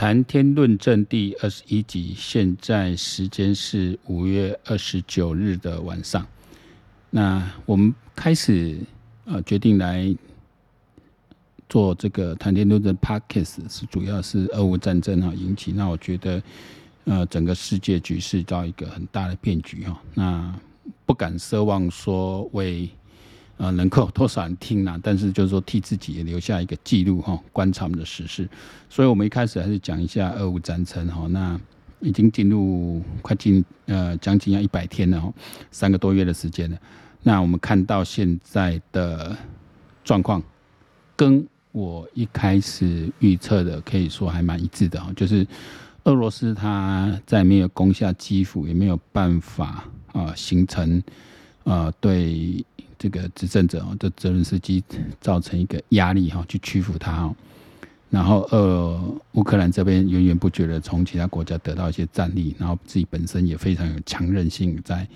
谈天论政第二十一集，现在时间是五月二十九日的晚上。那我们开始呃决定来做这个谈天论政 Podcast，是主要是俄乌战争啊引起。那我觉得呃整个世界局势到一个很大的变局哈。那不敢奢望说为。啊，能够多少人听啊？但是就是说，替自己也留下一个记录哈，观察我们的时事。所以我们一开始还是讲一下俄乌战争哈。那已经进入快进呃将近要一百天了哦，三个多月的时间了。那我们看到现在的状况，跟我一开始预测的可以说还蛮一致的哈，就是俄罗斯它在没有攻下基辅，也没有办法啊形成啊对。这个执政者哦，这泽伦斯基造成一个压力哈，去屈服他哦。然后，呃，乌克兰这边源源不绝的从其他国家得到一些战力，然后自己本身也非常有强韧性，在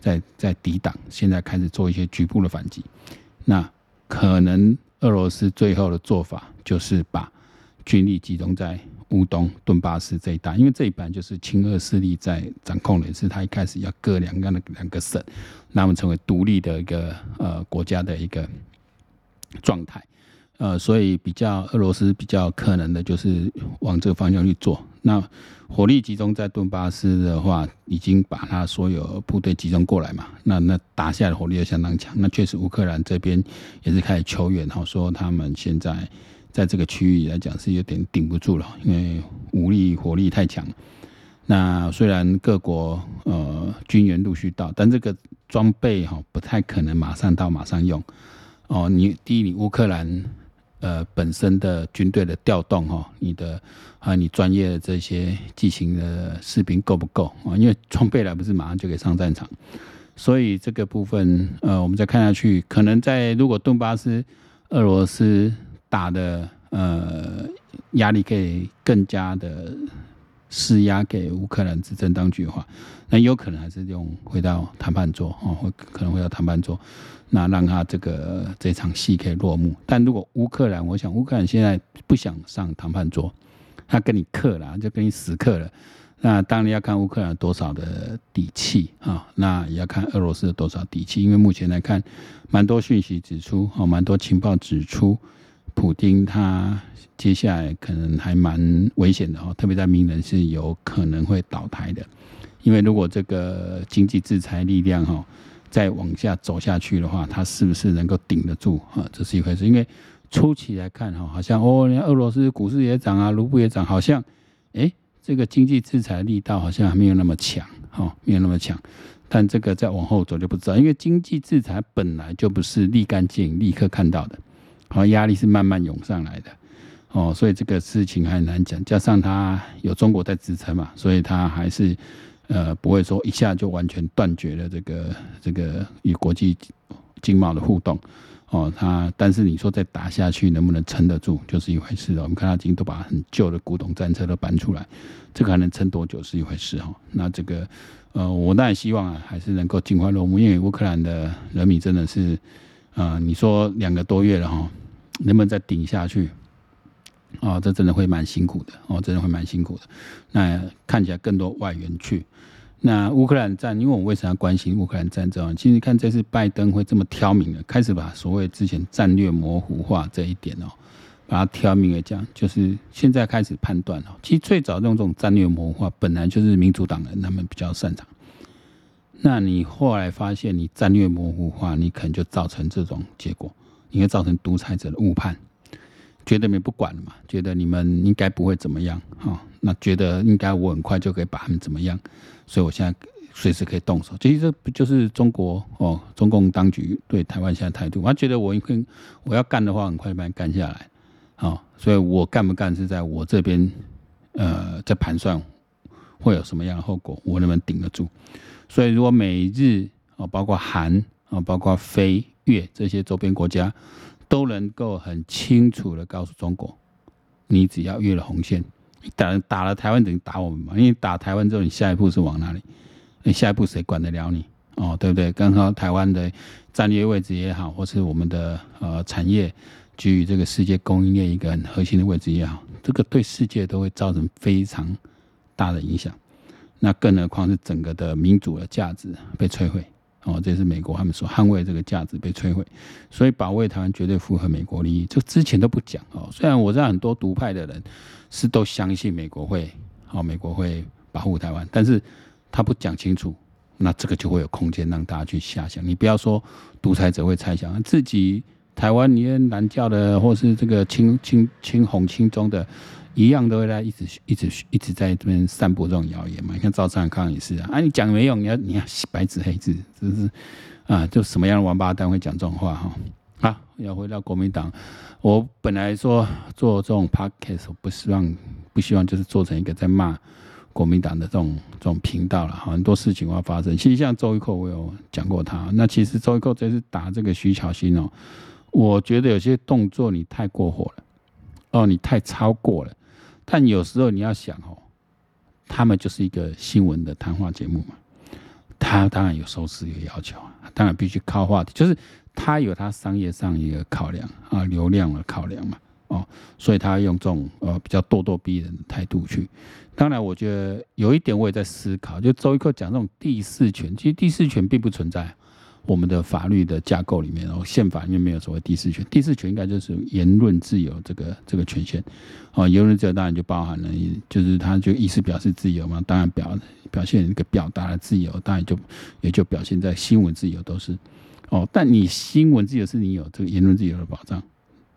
在在抵挡。现在开始做一些局部的反击。那可能俄罗斯最后的做法就是把军力集中在。乌东顿巴斯这一带，因为这一版就是亲俄势力在掌控的，是他一开始要割两个两个省，那么成为独立的一个呃国家的一个状态，呃，所以比较俄罗斯比较可能的就是往这个方向去做。那火力集中在顿巴斯的话，已经把他所有部队集中过来嘛，那那打下来的火力又相当强。那确实乌克兰这边也是开始求援哈，说他们现在。在这个区域来讲是有点顶不住了，因为武力火力太强。那虽然各国呃军援陆续到，但这个装备哈不太可能马上到马上用。哦，你第一，你乌克兰呃本身的军队的调动哈，你的啊你专业的这些机型的士兵够不够啊？因为装备来不是马上就可以上战场，所以这个部分呃我们再看下去，可能在如果顿巴斯俄罗斯。打的呃压力可以更加的施压给乌克兰执政当局的话，那有可能还是用回到谈判桌哦，会可能回到谈判桌，那让他这个这场戏可以落幕。但如果乌克兰，我想乌克兰现在不想上谈判桌，他跟你克了，就跟你死氪了。那当然要看乌克兰多少的底气啊，那也要看俄罗斯的多少底气，因为目前来看，蛮多讯息指出，哦，蛮多情报指出。普丁他接下来可能还蛮危险的哦，特别在明年是有可能会倒台的，因为如果这个经济制裁力量哈再往下走下去的话，他是不是能够顶得住啊？这是一回事。因为初期来看哈，好像哦，连俄罗斯股市也涨啊，卢布也涨，好像哎，这个经济制裁力道好像还没有那么强哈，没有那么强。但这个再往后走就不知道，因为经济制裁本来就不是立竿见影、立刻看到的。好，压力是慢慢涌上来的，哦，所以这个事情还很难讲。加上它有中国在支撑嘛，所以它还是呃不会说一下就完全断绝了这个这个与国际经贸的互动，哦，它但是你说再打下去能不能撑得住，就是一回事了。我们看它已经都把很旧的古董战车都搬出来，这个还能撑多久是一回事哈。那这个呃，我当然希望啊，还是能够尽快落幕，因为乌克兰的人民真的是啊、呃，你说两个多月了哈。能不能再顶下去？哦，这真的会蛮辛苦的哦，真的会蛮辛苦的。那看起来更多外援去。那乌克兰战，因为我为什么要关心乌克兰战争？其实看这次拜登会这么挑明的开始把所谓之前战略模糊化这一点哦，把它挑明了讲，就是现在开始判断哦。其实最早用这种战略模糊化，本来就是民主党人他们比较擅长。那你后来发现，你战略模糊化，你可能就造成这种结果。应该造成独裁者的误判，觉得你们不管了嘛？觉得你们应该不会怎么样哈？那觉得应该我很快就可以把他们怎么样？所以我现在随时可以动手。其实这不就是中国哦？中共当局对台湾现在态度？他觉得我一定我要干的话，很快就把你干下来。好，所以我干不干是在我这边呃，在盘算会有什么样的后果，我能不能顶得住？所以如果美日啊，包括韩啊，包括菲。越这些周边国家都能够很清楚的告诉中国，你只要越了红线，打打了台湾等于打我们嘛？因为打台湾之后，你下一步是往哪里？你下一步谁管得了你？哦，对不对？刚好台湾的战略位置也好，或是我们的呃产业居于这个世界供应链一个很核心的位置也好，这个对世界都会造成非常大的影响。那更何况是整个的民主的价值被摧毁哦，这是美国他们所捍卫这个价值被摧毁，所以保卫台湾绝对符合美国利益。这之前都不讲哦，虽然我知道很多独派的人是都相信美国会哦，美国会保护台湾，但是他不讲清楚。那这个就会有空间让大家去遐想。你不要说独裁者会猜想自己台湾，你南教的或是这个青青青红青中的，一样都会在一直一直一直在这边散布这种谣言嘛。你看赵少康也是啊，啊你讲没用，你要你要白纸黑字，是不是啊？就什么样的王八蛋会讲这种话哈？啊，要回到国民党，我本来说做这种 podcast，我不希望不希望就是做成一个在骂。国民党的这种这种频道了，很多事情会发生。其实像周玉蔻，我有讲过他。那其实周玉蔻这次打这个徐巧芯哦，我觉得有些动作你太过火了，哦，你太超过了。但有时候你要想哦，他们就是一个新闻的谈话节目嘛，他当然有收视有要求啊，当然必须靠话题，就是他有他商业上一个考量啊，流量的考量嘛。哦，所以他用这种呃比较咄咄逼人的态度去。当然，我觉得有一点我也在思考，就周一蔻讲这种第四权，其实第四权并不存在我们的法律的架构里面，然后宪法又没有所谓第四权。第四权应该就是言论自由这个这个权限。哦，言论自由当然就包含了，就是他就意思表示自由嘛，当然表表现一个表达的自由，当然就也就表现在新闻自由都是。哦，但你新闻自由是你有这个言论自由的保障。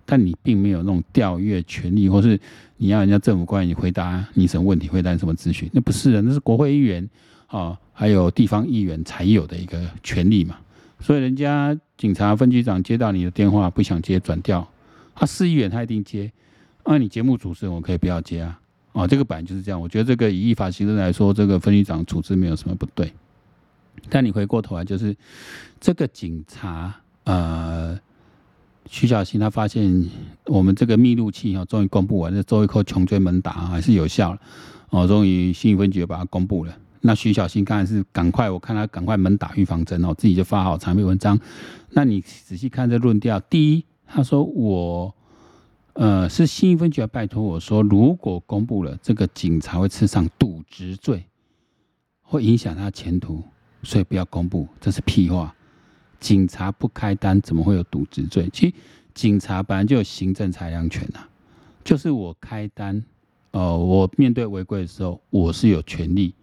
但你并没有那种调阅权利，或是你要人家政府官员回答你什么问题，回答你什么咨询，那不是的，那是国会议员啊，还有地方议员才有的一个权利嘛。所以人家警察分局长接到你的电话不想接转调，他市议员他一定接。那你节目主持人我可以不要接啊？啊，这个本来就是这样。我觉得这个以依法行政来说，这个分局长处置没有什么不对。但你回过头来，就是这个警察呃。徐小新他发现我们这个密录器哦，终于公布完，这周一蔻穷追猛打还是有效了哦，终于新分局把它公布了。那徐小新刚才是赶快，我看他赶快猛打预防针哦，自己就发好长篇文章。那你仔细看这论调，第一，他说我呃是新一分局拜托我说，如果公布了这个警察会吃上渎职罪，会影响他前途，所以不要公布，这是屁话。警察不开单，怎么会有渎职罪？其实警察本来就有行政裁量权呐，就是我开单，哦，我面对违规的时候，我是有权利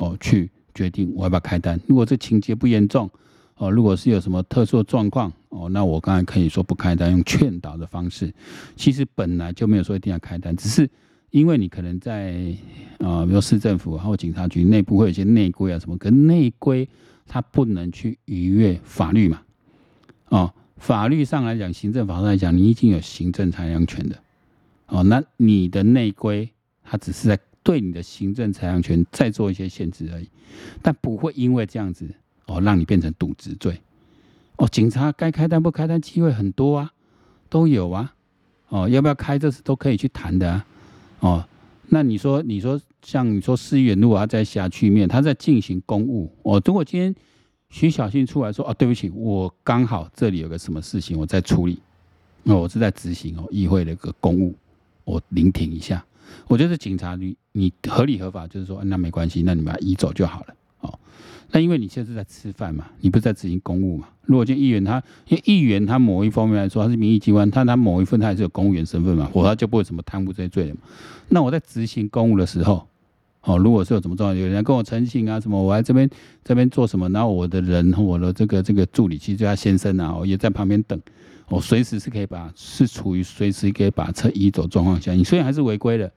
哦去决定我要不要开单。如果这情节不严重，哦，如果是有什么特殊状况，哦，那我刚才可以说不开单，用劝导的方式。其实本来就没有说一定要开单，只是因为你可能在啊，比如市政府或警察局内部会有一些内规啊什么，跟内规。他不能去逾越法律嘛？哦，法律上来讲，行政法上来讲，你已经有行政裁量权的。哦，那你的内规，它只是在对你的行政裁量权再做一些限制而已，但不会因为这样子哦，让你变成渎职罪。哦，警察该开单不开单机会很多啊，都有啊。哦，要不要开这是都可以去谈的啊。哦。那你说，你说像你说思远路啊在辖区面，他在进行公务，哦，如果今天徐巧芯出来说，哦，对不起，我刚好这里有个什么事情我在处理，哦，我是在执行哦议会的一个公务，我聆听一下，我觉得警察你你合理合法，就是说那没关系，那你把他移走就好了。哦那因为你现在是在吃饭嘛，你不是在执行公务嘛？如果就议员他，因为议员他某一方面来说他是民意机关，他他某一份他还是有公务员身份嘛，否则他就不会什么贪污这些罪的嘛。那我在执行公务的时候，哦，如果是有什么状况，有人跟我陈情啊什么，我来这边这边做什么，然后我的人我的这个这个助理，其实他先生啊，我也在旁边等，我随时是可以把是处于随时可以把车移走状况下，你虽然还是违规的，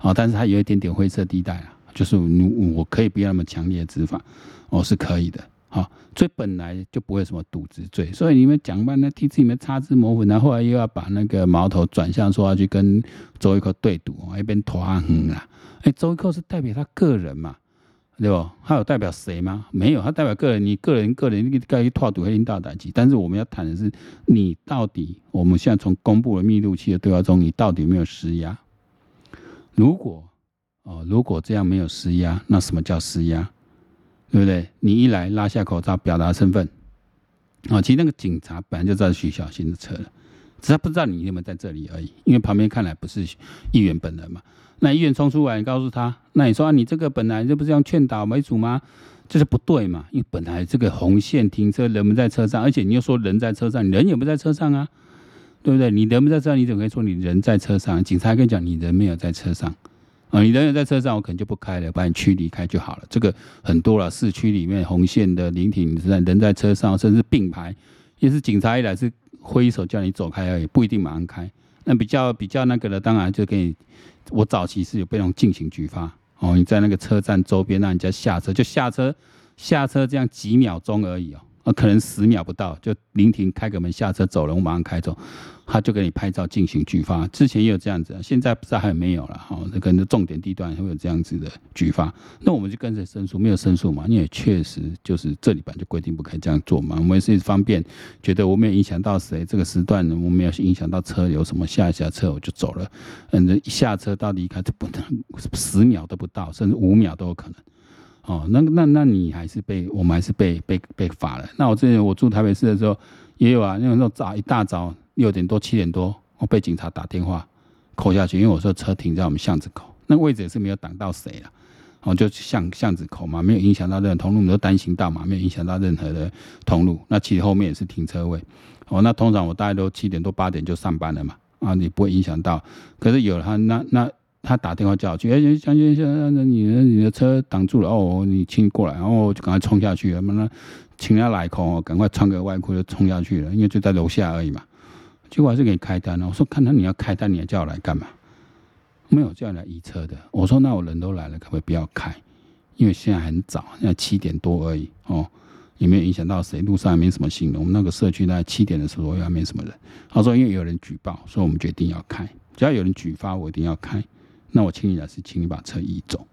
哦，但是他有一点点灰色地带啊，就是你我可以不要那么强烈的执法。哦，是可以的，好，所以本来就不会什么渎职罪，所以你们讲半天，替自己们擦脂抹粉，然后后来又要把那个矛头转向说要去跟周一蔻对赌，一边拖横啊，哎，周一蔻是代表他个人嘛，对吧？他有代表谁吗？没有，他代表个人，你个人个人该去拖赌黑领导代志，但是我们要谈的是，你到底我们现在从公布的密录器的对话中，你到底有没有施压？如果哦，如果这样没有施压，那什么叫施压？对不对？你一来拉下口罩表达身份，啊，其实那个警察本来就知道徐小新的车了，只是不知道你有没有在这里而已。因为旁边看来不是议员本人嘛。那议员冲出来，你告诉他，那你说，你这个本来这不是用劝导为主吗？这是不对嘛？因为本来这个红线停车，人们在车上，而且你又说人在车上，人也不在车上啊，对不对？你人不在车上，你怎么可以说你人在车上？警察跟你讲，你人没有在车上啊，你人有在车上，我可能就不开了，把你驱离开就好了。这个很多了，市区里面红线的临停，你在人在车上，甚至并排，也是警察一来是挥手叫你走开而已，不一定马上开。那比较比较那个的，当然就给你。我早期是有被那种进行举发哦，你在那个车站周边让人家下车，就下车下车这样几秒钟而已哦。啊，可能十秒不到就临停开个门下车走了，我马上开走，他就给你拍照进行举发。之前也有这样子，现在不知道还有没有了哈。那可能重点地段会有这样子的举发，那我们就跟着申诉，没有申诉嘛？因为确实就是这里边就规定不可以这样做嘛。我们是方便，觉得我没有影响到谁，这个时段我没有影响到车流什么，下一下车我就走了。嗯，一下车到离开就不能十秒都不到，甚至五秒都有可能。哦，那那那你还是被我们还是被被被罚了。那我之前我住台北市的时候也有啊，那时候早一大早六点多七点多，我被警察打电话扣下去，因为我说车停在我们巷子口，那位置也是没有挡到谁啊，哦，就巷巷子口嘛，没有影响到任何通路，你都单行道嘛，没有影响到任何的通路。那其实后面也是停车位，哦，那通常我大概都七点多八点就上班了嘛，啊，你不会影响到。可是有了他那那。他打电话叫我去，哎，将军先生，你的你的车挡住了哦，你请你过来，然后就赶快冲下去了，那请他来空，赶快穿个外裤就冲下去了，因为就在楼下而已嘛。结果还是给你开单了，我说看到你要开单，你要叫我来干嘛？没有叫你来移车的。我说那我人都来了，可不可以不要开？因为现在很早，现在七点多而已哦，也没有影响到谁，路上也没什么行人。我们那个社区大概七点的时候也没什么人。他说因为有人举报，所以我们决定要开，只要有人举发，我一定要开。那我请你来是，请你把车移走，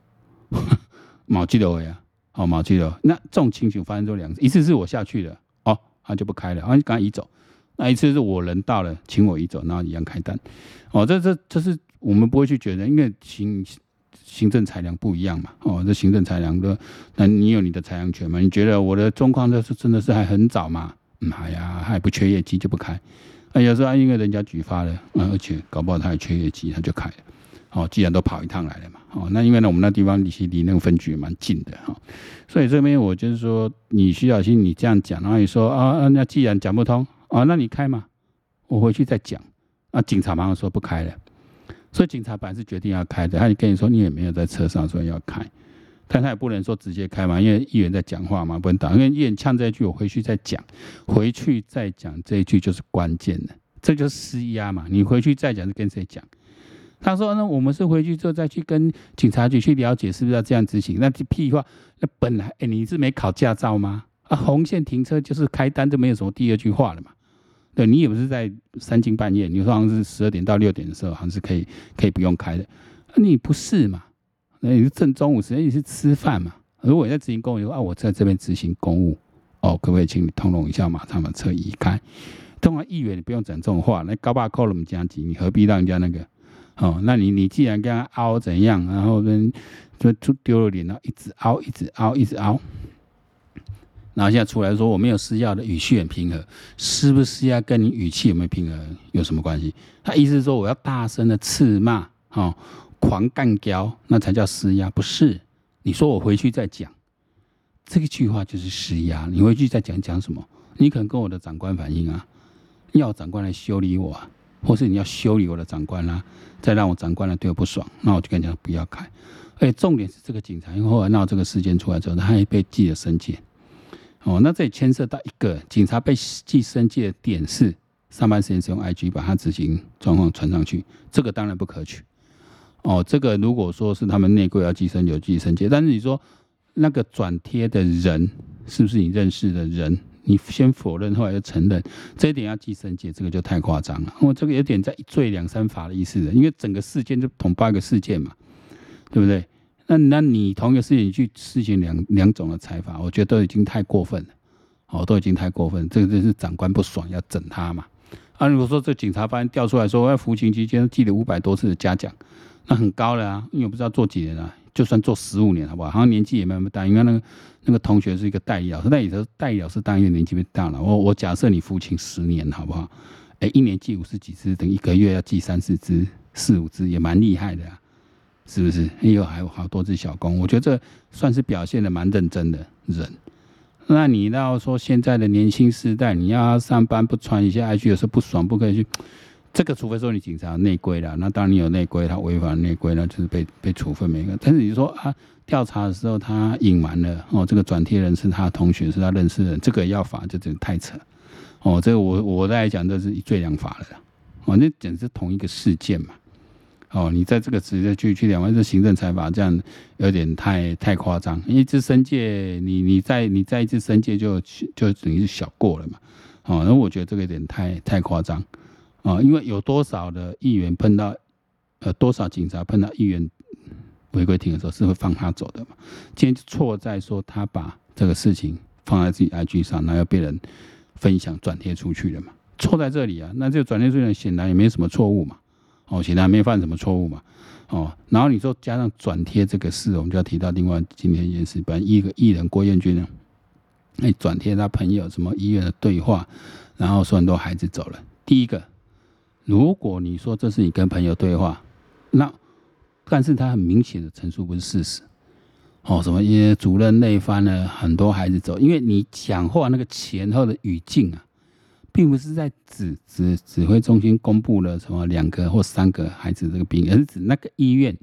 毛记得我呀，好毛记得。那这种情形发生过两次，一次是我下去了，哦，他就不开了，啊，你赶快移走。那一次是我人到了，请我移走，然后一样开单。哦，这这这是我们不会去觉得，因为行行政裁量不一样嘛。哦，这行政裁量的，那你有你的裁量权嘛？你觉得我的状况这是真的是还很早嘛？嗯，哎呀，还不缺业绩就不开。啊，有时候因为人家举发了，啊，而且搞不好他还缺业绩，他就开了。哦，既然都跑一趟来了嘛，哦，那因为呢，我们那地方离离那个分局蛮近的哈，所以这边我就是说，你徐小新，你这样讲，然后你说啊，那既然讲不通啊，那你开嘛，我回去再讲。那警察马上说不开了，所以警察本来是决定要开的，他就跟你说你也没有在车上，所以要开，但他也不能说直接开嘛，因为议员在讲话嘛，不能打，因为议员呛这一句，我回去再讲，回去再讲这一句就是关键的，这就是施压嘛，你回去再讲是跟谁讲？他说：“那我们是回去之后再去跟警察局去了解，是不是要这样执行？那屁话！那本来哎，你是没考驾照吗？啊，红线停车就是开单，就没有什么第二句话了嘛。对，你也不是在三更半夜，你说好像是十二点到六点的时候，好像是可以可以不用开的。你不是嘛？那你是正中午时间，你是吃饭嘛？如果你在执行公务，啊，我在这边执行公务，哦，可不可以请你通融一下，马上把车移开？通常议员你不用讲这种话，那高把扣了我们加急，你何必让人家那个？”哦，那你你既然跟他凹怎样，然后跟就就丢了脸，然后一直凹，一直凹，一直凹，然后现在出来说我没有施压的语气很平和，是不是要跟你语气有没有平和有什么关系？他意思是说我要大声的斥骂，哦，狂干譙，那才叫施压，不是？你说我回去再讲，这个句话就是施压。你回去再讲讲什么？你可能跟我的长官反映啊，要长官来修理我啊。或是你要修理我的长官啦、再让我长官来对我不爽，那我就跟你讲不要开。而且重点是这个警察，因为后来闹这个事件出来之后，他还被记了申诫。哦，那这里牵涉到一个警察被记申诫的点是上班时间使用 IG 把他执行状况传上去，这个当然不可取。哦，这个如果说是他们内规要记申有记申诫，但是你说那个转贴的人是不是你认识的人？你先否认，后来又承认，这一点要记申诫，这个就太夸张了。我这个有点在一罪两三罚的意思了，因为整个事件就同八个事件嘛，对不对？那那你同一个事件你去实行两两种的裁罚，我觉得都已经太过分了，哦，都已经太过分，这个就是长官不爽要整他嘛。啊，如果说这警察发现调出来说，在服刑期间记了五百多次的嘉奖，那很高了啊，因为我不知道做几年了，就算做十五年好不好？好像年纪也没那么大，因为那个。那个同学是一个代理老师，那你的代理老师当然年纪变大了。我我假设你父亲十年，好不好？哎，一年寄五十几只，等一个月要寄三四只、四五只，也蛮厉害的啊，是不是？哎呦，还有好多只小工，我觉得这算是表现的蛮认真的人。那你要说现在的年轻时代，你要上班不传一下 IG，有时候不爽，不可以去。这个除非说你警察内规了，那当然你有内规，他违反内规，那就是被被处分每个。但是你说啊，调查的时候他隐瞒了哦，这个转贴人是他的同学，是他认识的人，这个要罚就真的太扯。哦，这个我我来讲，这是罪两罚了。哦，那简直是同一个事件嘛。哦，你在这个直接去去两万是行政裁罚，这样有点太太夸张。一次申诫，你你在你在一次申诫就就等于是小过了嘛。哦，那我觉得这个有点太太夸张。啊，因为有多少的议员碰到，呃，多少警察碰到议员违规停的时候是会放他走的嘛？今天错在说他把这个事情放在自己 IG 上，然后被人。分享转贴出去了嘛，错在这里啊。那这个转贴出去显然也没什么错误嘛，哦，显然没犯什么错误嘛，哦。然后你说加上转贴这个事，我们就要提到另外今天一件事，本来一个艺人郭彦均呢，那转贴他朋友什么医院的对话，然后说很多孩子走了。第一个，如果你说这是你跟朋友对话，那但是他很明显的陈述不是事实。哦，什么？因为主任累翻了，很多孩子走。因为你讲话那个前后的语境啊，并不是在指指指挥中心公布了什么两个或三个孩子这个病，而是指那个医院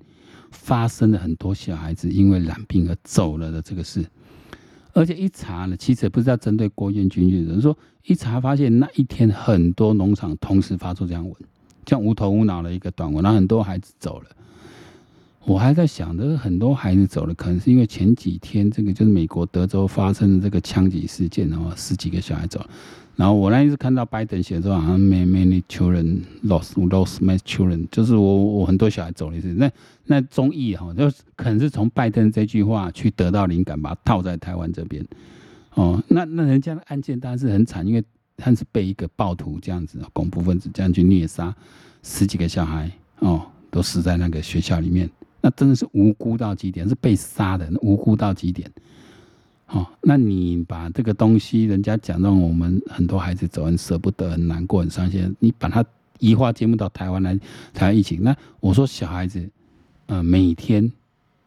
发生了很多小孩子因为染病而走了的这个事。而且一查呢，其实也不是要针对郭彦军，就是说，一查发现那一天很多农场同时发出这样文，这样无头无脑的一个短文，然后很多孩子走了。我还在想，这个很多孩子走了，可能是因为前几天这个就是美国德州发生的这个枪击事件，然后十几个小孩走了。然后我那一次看到拜登写说好像 many many children lost lost my children，就是我我很多小孩走了一次。那那中译哈，就是可能是从拜登这句话去得到灵感，把它套在台湾这边。哦，那那人家的案件当然是很惨，因为他是被一个暴徒这样子恐怖分子这样去虐杀十几个小孩哦，都死在那个学校里面。那真的是无辜到极点，是被杀的，无辜到极点。哦，那你把这个东西，人家讲让我们很多孩子走，很舍不得，很难过，很伤心。你把它移花接木到台湾来，台湾疫情。那我说小孩子，呃，每天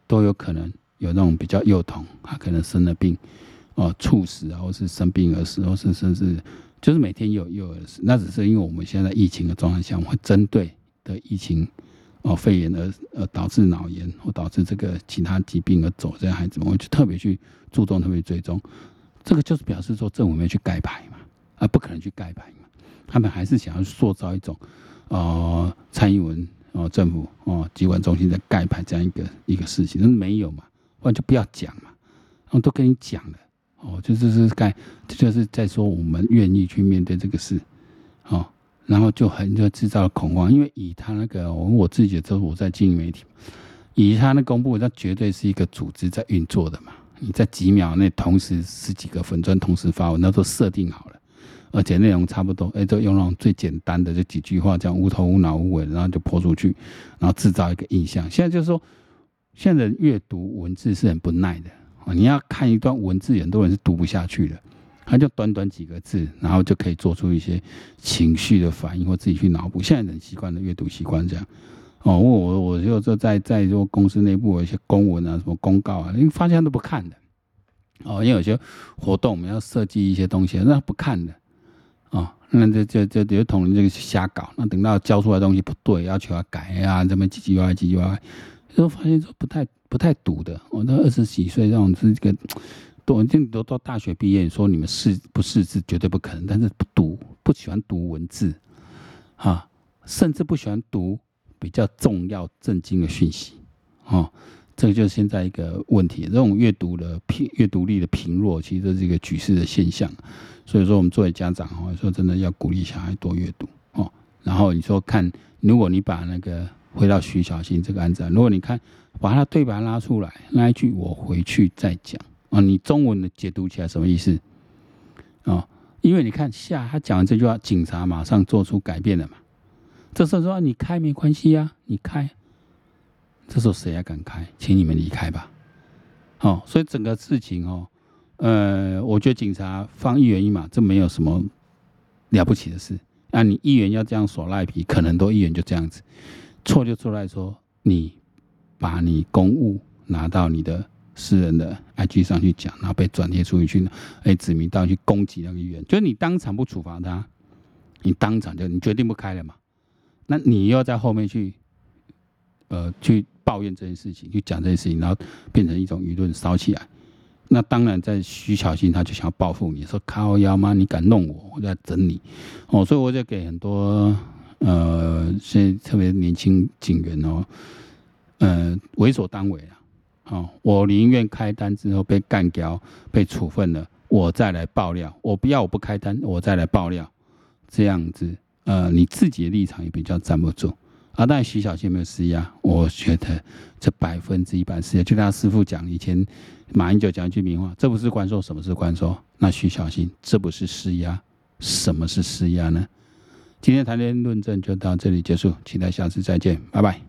都有可能有那种比较幼童，他可能生了病，哦，猝死啊，或是生病而死，或是甚至就是每天有幼儿死。那只是因为我们现在疫情的状态下，我们会针对的疫情。哦，肺炎而呃导致脑炎或导致这个其他疾病而走这些孩子们，我就特别去注重，特别追踪，这个就是表示说政府没去盖牌嘛，啊，不可能去盖牌嘛，他们还是想要塑造一种，呃，蔡英文哦政府哦疾管中心在盖牌这样一个一个事情，那没有嘛，不然就不要讲嘛，我都跟你讲了，哦，就是是盖，就是在说我们愿意去面对这个事，哦。然后就很就制造了恐慌，因为以他那个，我我自己的都是我在经营媒体，以他那公布，那绝对是一个组织在运作的嘛。你在几秒内同时十几个粉专同时发文，那都设定好了，而且内容差不多，哎，都用那种最简单的这几句话，这样无头无脑无尾，然后就泼出去，然后制造一个印象。现在就是说，现在阅读文字是很不耐的，你要看一段文字，很多人是读不下去的。他就短短几个字，然后就可以做出一些情绪的反应，或自己去脑补。现在人习惯的阅读习惯这样。哦，我我我就说在在说公司内部有一些公文啊，什么公告啊，因为发现他都不看的。哦，因为有些活动我们要设计一些东西，那不看的。哦，那这这这有同仁这个瞎搞，那等到交出来东西不对，要求要改啊，这么唧唧歪唧唧歪歪，就发现说不太不太读的。我那二十几岁这种是这个。我这都到大学毕业，你说你们识不识字绝对不可能，但是不读不喜欢读文字，哈，甚至不喜欢读比较重要震惊的讯息，哦，这个就是现在一个问题。这种阅读的贫阅读力的贫弱，其实这是一个局势的现象。所以说，我们作为家长哦，说真的要鼓励小孩多阅读哦。然后你说看，如果你把那个回到徐小新这个案子，如果你看把他对白拉出来，那一句我回去再讲。啊，你中文的解读起来什么意思？啊，因为你看下他讲完这句话，警察马上做出改变了嘛。这时候说你开没关系呀，你开。这时候谁还敢开？请你们离开吧。哦，所以整个事情哦，呃，我觉得警察放一元一码，这没有什么了不起的事。那你议员要这样耍赖皮，可能都议员就这样子，错就错在说你把你公务拿到你的私人的 IG 上去讲，然后被转贴出去去，哎，指名道去攻击那个议员，就是你当场不处罚他，你当场就你决定不开了嘛，那你又在后面去，呃，去抱怨这件事情，去讲这件事情，然后变成一种舆论烧起来。那当然，在徐巧芯他就想要报复你，说靠腰吗？你敢弄我，我就要整你哦。所以我就给很多呃，现在特别年轻警员哦，呃，为所当为啊。哦，我宁愿开单之后被干掉、被处分了，我再来爆料。我不要，我不开单，我再来爆料，这样子，呃，你自己的立场也比较站不住。啊，但徐巧芯没有施压，我觉得这百分之一百施压。就他师父讲，以前马英九讲一句名话：“这不是关说，什么是关说？”那徐巧芯，这不是施压，什么是施压呢？今天谈天论政就到这里结束，期待下次再见，拜拜。